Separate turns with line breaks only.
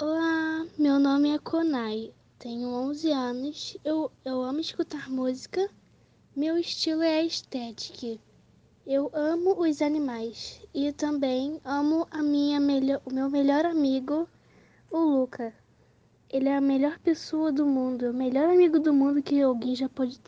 Olá, meu nome é Konai, tenho 11 anos, eu, eu amo escutar música, meu estilo é a estética. Eu amo os animais e também amo a minha melhor, o meu melhor amigo, o Luca. Ele é a melhor pessoa do mundo, o melhor amigo do mundo que alguém já pode ter.